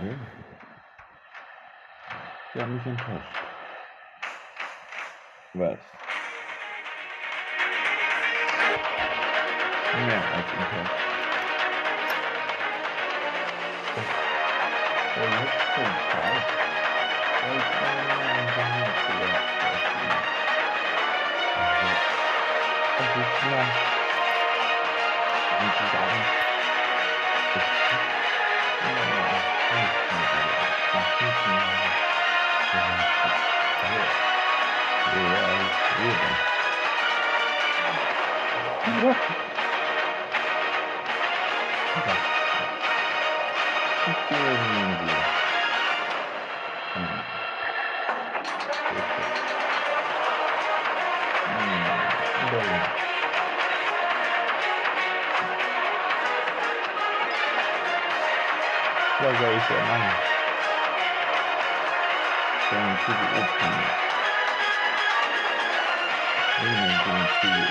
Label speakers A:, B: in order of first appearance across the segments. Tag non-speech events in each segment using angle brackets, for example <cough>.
A: Okay. Sie haben mich enttäuscht. Was? Mehr als enttäuscht. Der letzte Tag. Ich bin einfach nicht zuerst. Es ist klar. Und sie sagen, es ist 要在 người 你自己 bài, cần sử dụng ủi khuẩn nhỏ, giữ gìn quyền sử.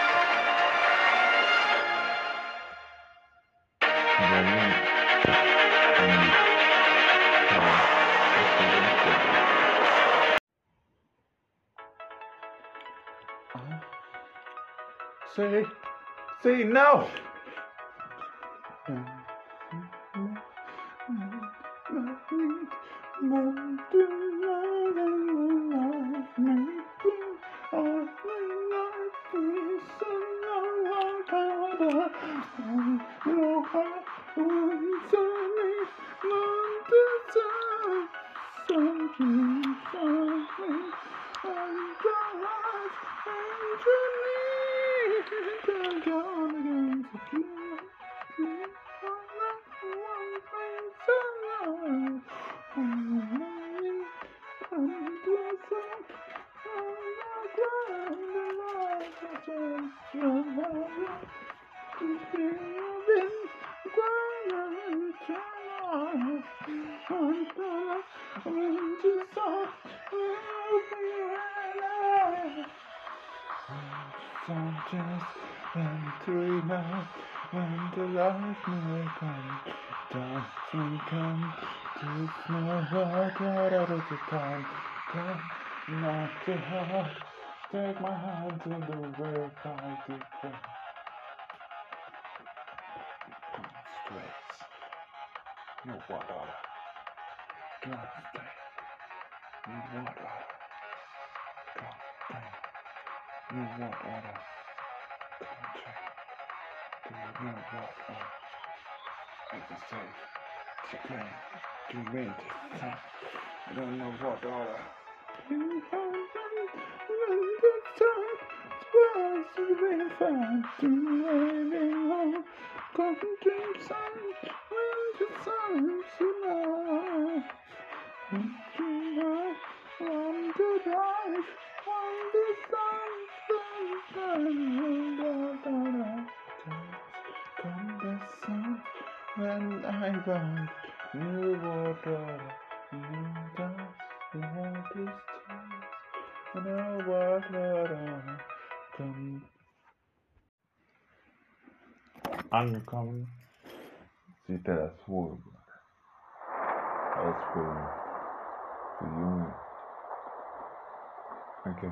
A: say no. take my hand to the very high deep Constraints. No water. Constraints. No water. Constraints. No water. Constraints. Do you know what I can say? To claim, to I don't know what order. You every Friday. Come to sun, the sun tonight. The the sun, Come the sun, when I want new water, new dust, new distance, and I walk. Come angekommen, sieht er das Wohlwort. Ausbildung für Junge. Okay.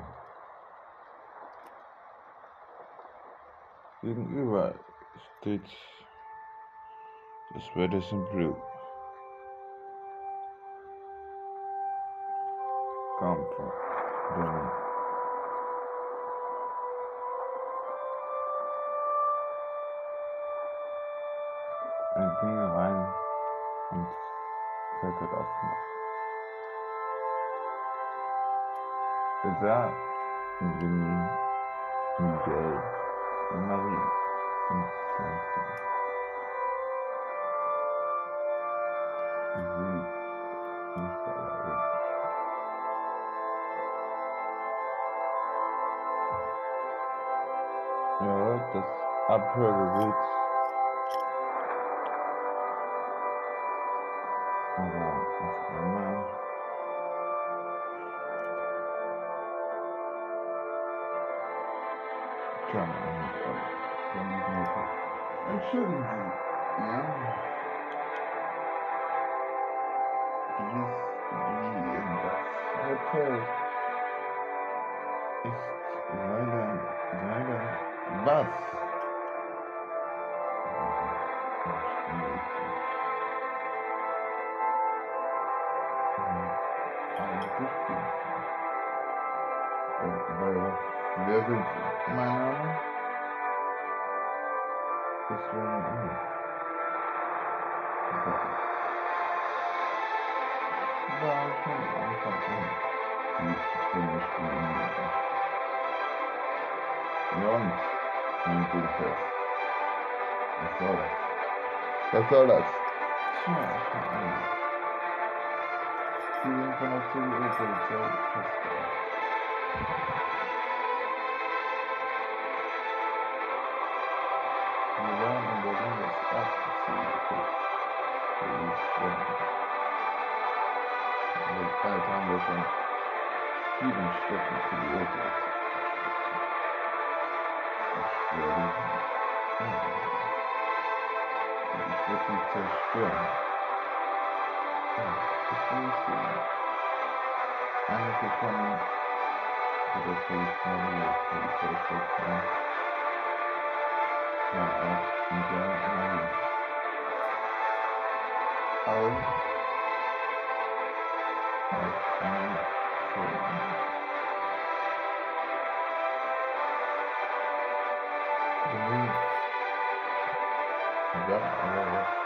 A: Gegenüber steht das Radisson Blue. Comfort. Berlin. Klettert auf den Dach. César, Benjamin, Miguel und Marie und Santi. Sie nicht allein. Ja, das Abhörgerät. Aber nicht. Entschuldigen Sie. Ja. Dies wie in das Hotel ist leider, leider was? Was soll das? Tja, keine Ahnung. Sie sind von der CDU-Polizei festgenommen. Wir waren in Berlin das erste Ziel für die Schwimmen. Weltweit haben wir schon vielen Städten für die Urwelt. Ich werde sie angreifen. Und ich werde sie zerstören. Ja, das will ich sehen. Einige kommen zu der Polizei, Polizeistation. Ja, auch Miguel Marie. Alle auf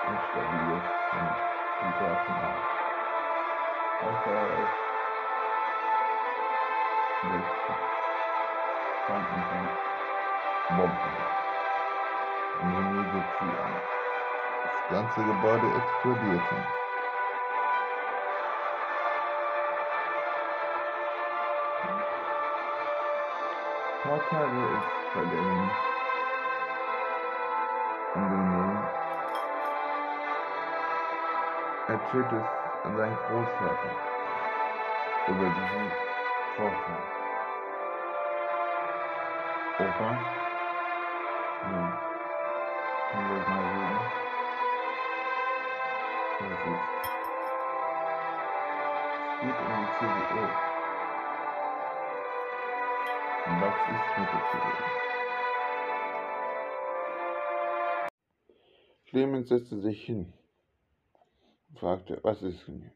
A: instabil ist, sind die Sachen auch. Außer es wird Fronten von Bomben. Immunisieren. Das ganze Gebäude explodierte. Tage ist vergangen. Erzählt es sein Großvater über diesen Vorfall. Opa? Nun, können wir mal reden? Was ist? Es geht um die CDU. Und was ist mit der CDU? Clemens setzte sich hin fragte, was ist mit mir?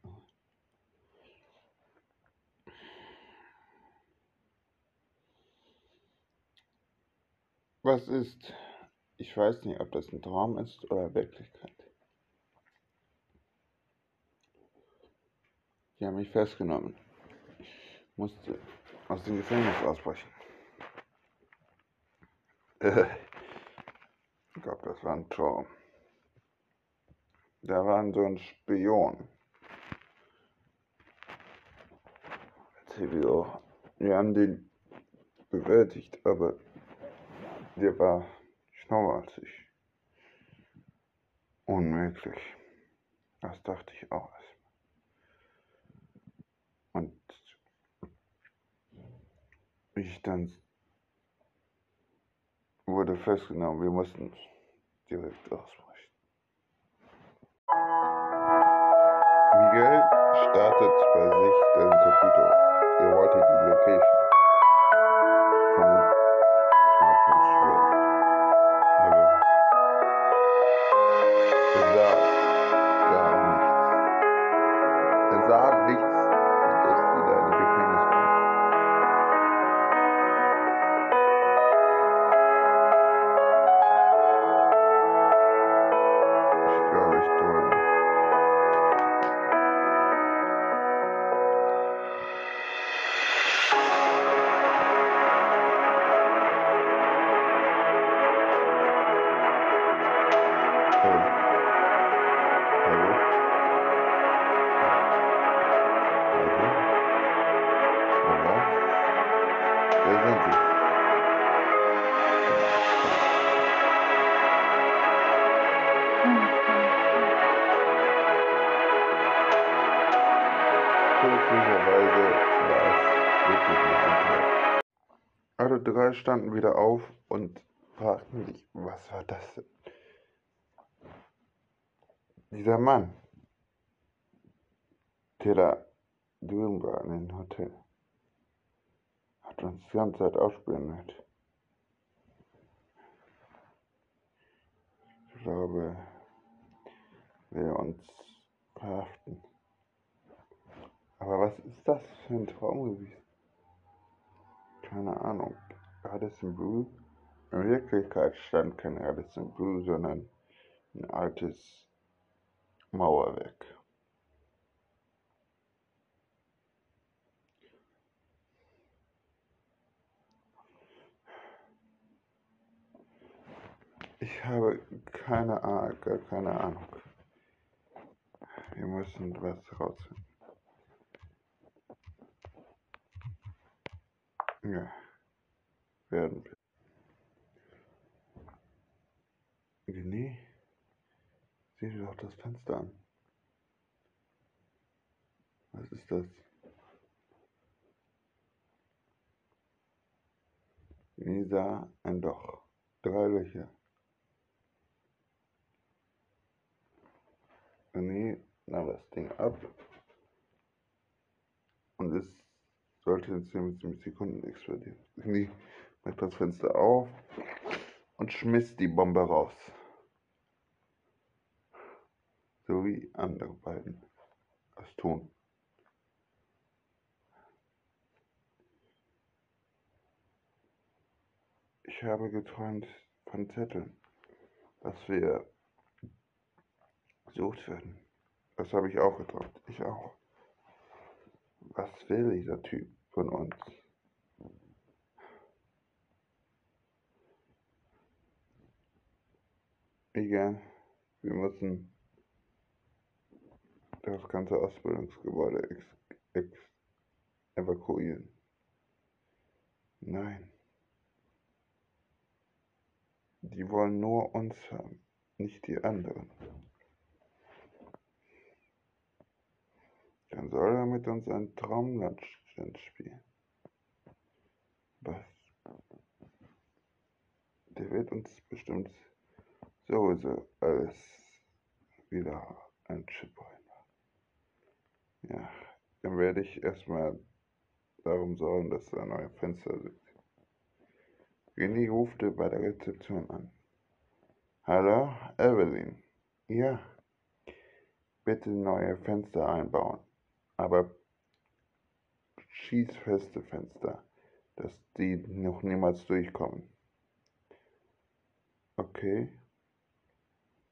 A: Was ist? Ich weiß nicht, ob das ein Traum ist oder Wirklichkeit. Die haben mich festgenommen. Ich musste aus dem Gefängnis ausbrechen. <laughs> Ich glaube, das war ein Traum. Da war so ein Spion. CBO. Wir haben den bewältigt, aber der war schlauer als ich. Unmöglich. Das dachte ich auch erst. Und ich dann wurde festgenommen, wir mussten direkt ausbrechen. Miguel startet bei sich den Computer. Er wollte die Location von Drei standen wieder auf und fragten sich, was war das denn? Dieser Mann, der da drüben war in dem Hotel, hat uns die ganze Zeit ausspioniert. Ich glaube, will uns verhaften. Aber was ist das für ein Traum gewesen? Keine Ahnung. Radisson Blue? In Wirklichkeit stand kein Radisson Blue, sondern ein altes Mauerwerk. Ich habe keine Ahnung, gar keine Ahnung. Wir müssen was rausfinden. Ja, werden. René, sieh dir doch das Fenster an. Was ist das? Lisa, ein Loch. Drei Löcher. René nahm das Ding ab und es sollte in 10 Sekunden explodieren. Macht das Fenster auf und schmiss die Bombe raus. So wie andere beiden das tun. Ich habe geträumt von Zetteln, dass wir gesucht werden. Das habe ich auch geträumt. Ich auch. Was will dieser Typ von uns? Egal. Wir müssen das ganze Ausbildungsgebäude ex ex evakuieren. Nein. Die wollen nur uns haben, nicht die anderen. Dann soll er mit uns ein Traumland spielen. Was? Der wird uns bestimmt sowieso alles wieder ein Chip reinmachen. Ja, dann werde ich erstmal darum sorgen, dass da neue Fenster sind. René rufte bei der Rezeption an. Hallo, Evelyn. Ja, bitte neue Fenster einbauen, aber schießfeste Fenster, dass die noch niemals durchkommen. Okay.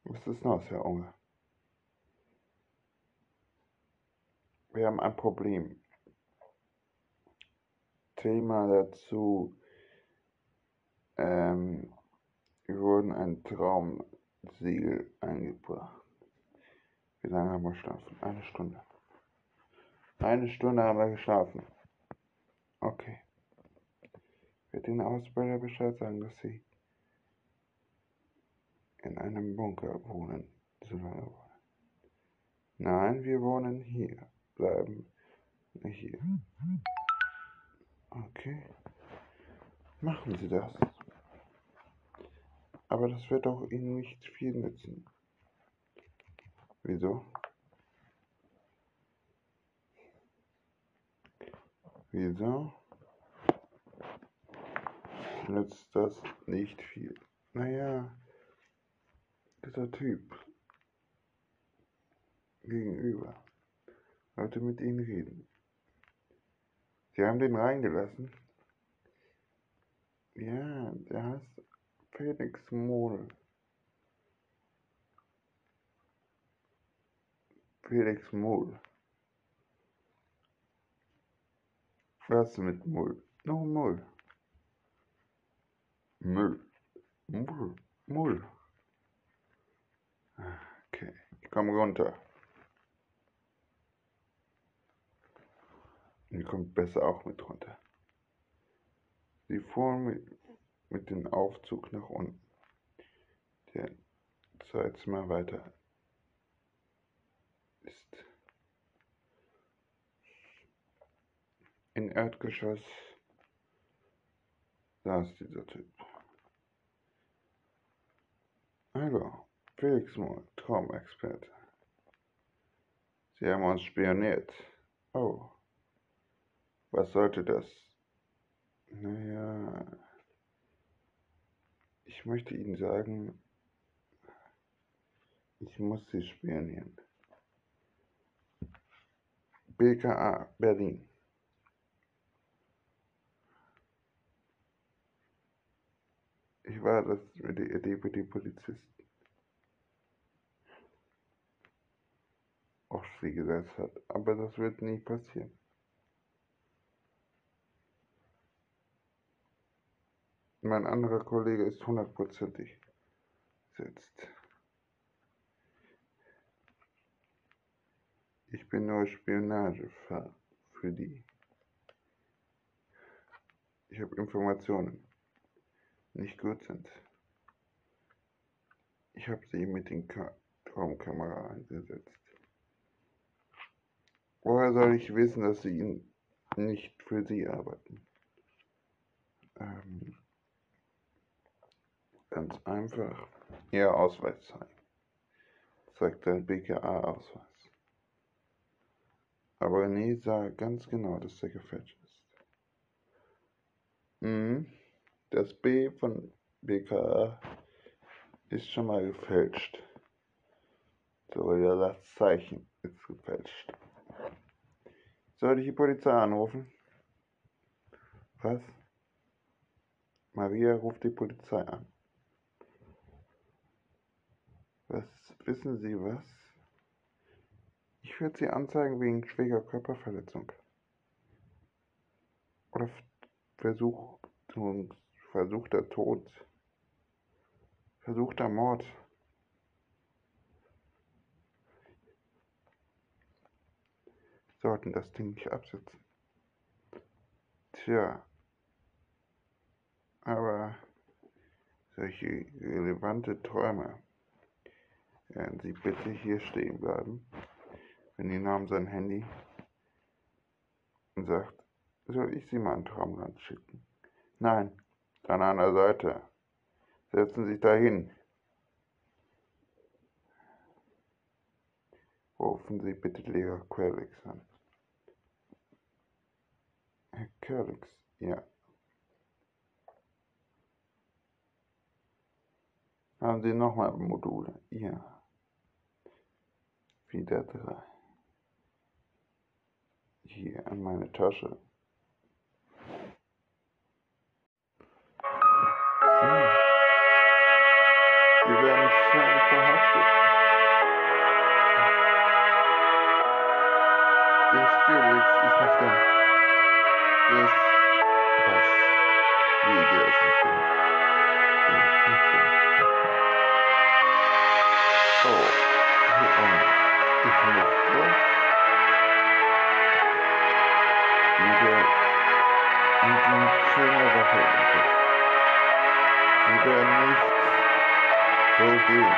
A: Was ist los, Herr Unge? Wir haben ein Problem. Thema dazu ähm, wir wurden ein Traumsiegel eingebracht. Wie lange haben wir geschlafen? Eine Stunde. Eine Stunde haben wir geschlafen. Okay. Wird den Ausbilder Bescheid sagen, dass sie in einem Bunker wohnen, so lange wohnen. Nein, wir wohnen hier. Bleiben hier. Okay. Machen Sie das. Aber das wird auch Ihnen nicht viel nützen. Wieso? Wieso nützt das nicht viel? Naja, dieser Typ gegenüber wollte mit Ihnen reden. Sie haben den reingelassen. Ja, der heißt Felix Mohl. Felix Mohl. Was mit Mull? Noch Mull. Müll. Mull. Mull. Okay, ich komme runter. Ihr kommt besser auch mit runter. Sie fuhren mit, mit dem Aufzug nach unten. Der Zeitzimmer weiter ist Im Erdgeschoss saß dieser Typ. Hallo, Felix Moore, Traumexperte. Sie haben uns spioniert. Oh, was sollte das? Naja, ich möchte Ihnen sagen, ich muss Sie spionieren. BKA Berlin. Ich war das Deputy-Polizist. Auf sie gesetzt hat. Aber das wird nie passieren. Mein anderer Kollege ist hundertprozentig setzt. Ich bin nur Spionage für die. Ich habe Informationen, nicht gut sind. Ich habe sie mit den Traumkamera eingesetzt. Woher soll ich wissen, dass sie nicht für sie arbeiten? Ähm, ganz einfach. Ihr Ausweis zeigen. Zeigt dein BKA-Ausweis. Aber René sah ganz genau, dass der gefälscht ist. Mhm. Das B von BKA ist schon mal gefälscht. So, ja, das Zeichen ist gefälscht. Soll ich die Polizei anrufen? Was? Maria ruft die Polizei an. Was wissen Sie was? Ich werde Sie anzeigen wegen schwerer Körperverletzung. Oder Versuch, versuchter Tod. Versuchter Mord. Sollten das Ding nicht absetzen. Tja, aber solche relevante Träume werden Sie bitte hier stehen bleiben. Wenn Ihr nahm sein Handy und sagt, soll ich Sie mal ein Traumland schicken? Nein, an einer Seite. Setzen Sie sich dahin. Rufen Sie bitte Lehrer Quelix an. Körlix, ja. Haben Sie nochmal Module? Ja. Wieder drei. Hier an meine Tasche. Sie werden scheinbar verhaftet. Der Spirix ist nicht da. Das, was, wie der ist nicht nicht da. Oh, hier unten. Ich muss los. Wieder mit dem schönen Waffe im werden nicht so gehen.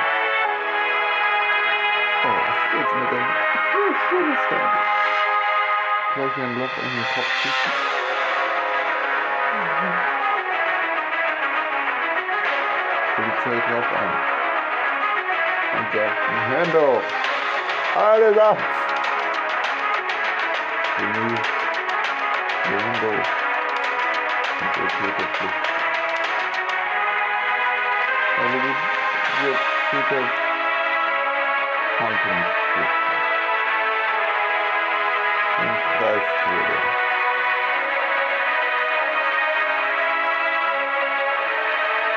A: Oh, was geht's mit dem? Oh, schönes. Gleich ein Loch in den Kopf schießen. Polizei drauf an. Und sagt, Hände hoch. Alle sagt. Genie, hoch. Und der Täter fliegt. Also die, der Täter kreist wurde.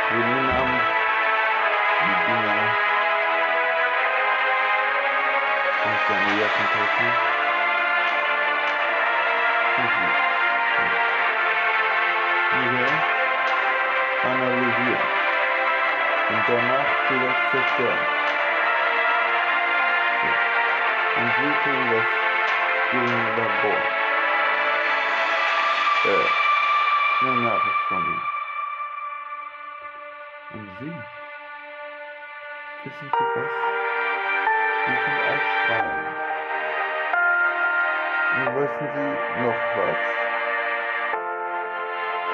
A: Grünen die Dinger und seine Jackentasche. Hier analysieren und danach direkt zerstören. So. Und Sie tun das Labor. Äh, eine Nachricht von ihm. Und Sie, wissen Sie was? Sie sind ein. Und wissen Sie noch was?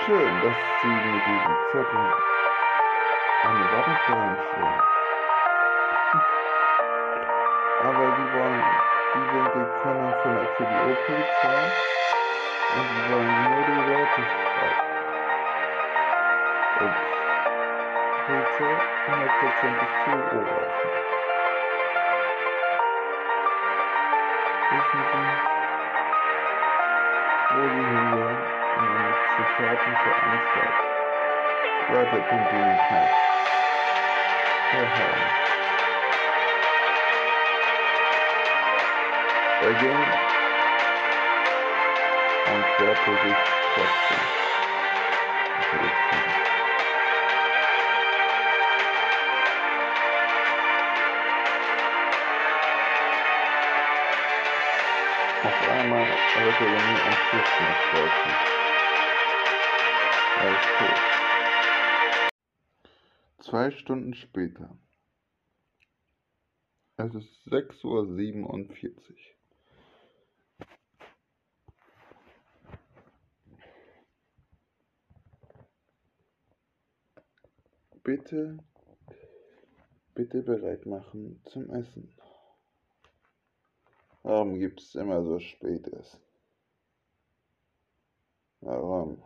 A: schön, dass Sie mir diesen Zettel an die Wand reinstellen. Aber Sie wollen, Sie sind die Könner von der CDU-Polizei und Sie wollen nur die Leute streiten. Und Polizei hundertprozentig CDU lassen. Wissen Sie, wo Sie hingehen? In eine psychiatrische Anstalt. Weiter könnt ihr nicht mehr. Er ging und kehrte sich trotzdem. Auf einmal hörte René ein Fußmarsch draußen. Er ist tot. Zwei Stunden später. Es ist sechs Uhr. siebenundvierzig. Bitte, bitte bereit machen zum Essen. Warum gibt's immer so spät Essen? Warum?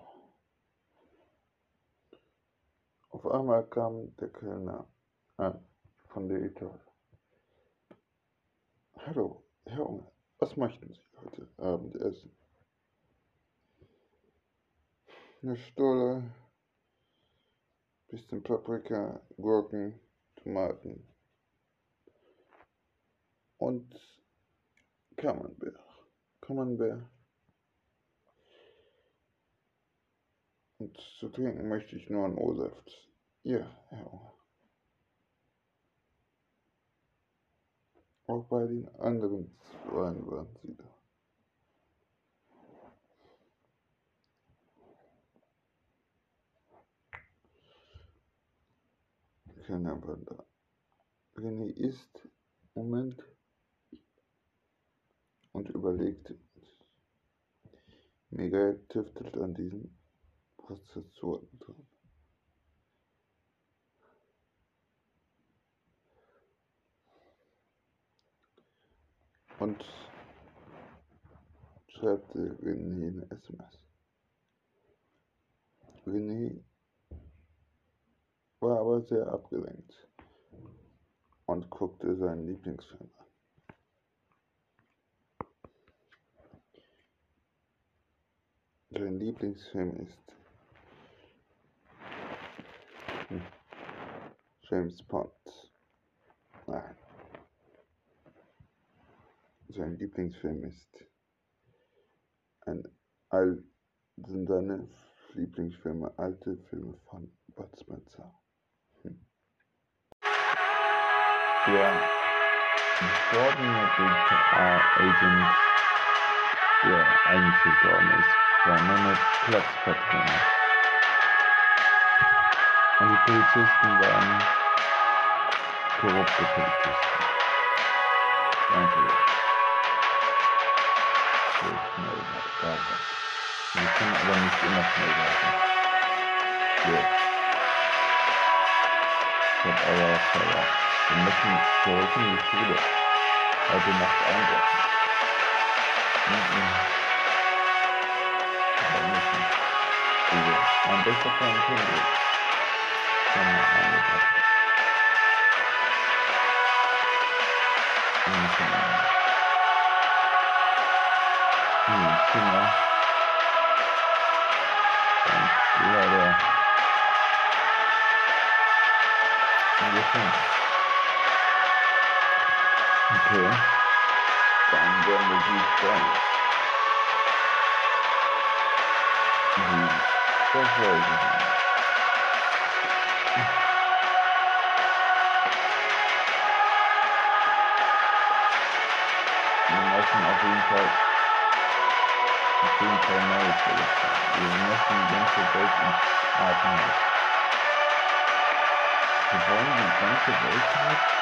A: Auf einmal kam der Kellner an von der Ital. Hallo, Herr Unge, was möchten Sie heute Abend essen? Eine Stulle, bisschen Paprika, Gurken, Tomaten und Camembert. Camembert. Und zu trinken möchte ich nur einen O-Saft. Ja, Herr Unger. Auch bei den anderen Weinen waren Sie da. Keiner war. René ist, Moment, und überlegt, Mega tüftelt an diesen Prozessoren dran. Und schreibt René eine SMS. René war aber sehr abgelenkt und guckte seinen Lieblingsfilm an. Sein Lieblingsfilm ist hm, James Bond. Nein. Sein Lieblingsfilm ist ein all sind seine Lieblingsfilme alte Filme von Bud Spencer. Der verstorbene BTA-Agent, der eigentlich gestorben ist, war nur eine Platzpatrone. Und die Polizisten waren korrupte Polizisten. Danke. So schnell da. Wir können aber nicht immer schnell werden. Jetzt. Ich hab aber was verloren. Wir müssen zurück in die Schule. Heute Nacht einbrechen. Mhm. Aber müssen. Diese. Mein bester Freund Henry. Kann man einbrechen. Wir müssen in die Zimmer. Und leider. Ungefähr. Okay. Dann werden wir sie freuen. Sie verfolgen. Wir müssen auf jeden Fall auf jeden Fall neue Projekte. Wir müssen die ganze Welt ins Atmen lassen. Wir wollen die ganze Welt halt. Ja. Hm. müssen. Ja, natürlich.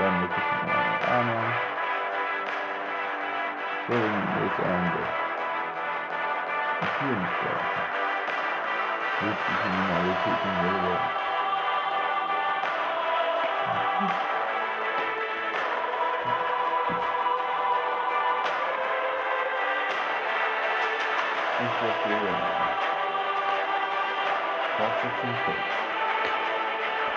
A: So, das Ende. Ich will nicht sterben. Richtig Kriminalität in der Welt. Ich verstehe. Was ist denn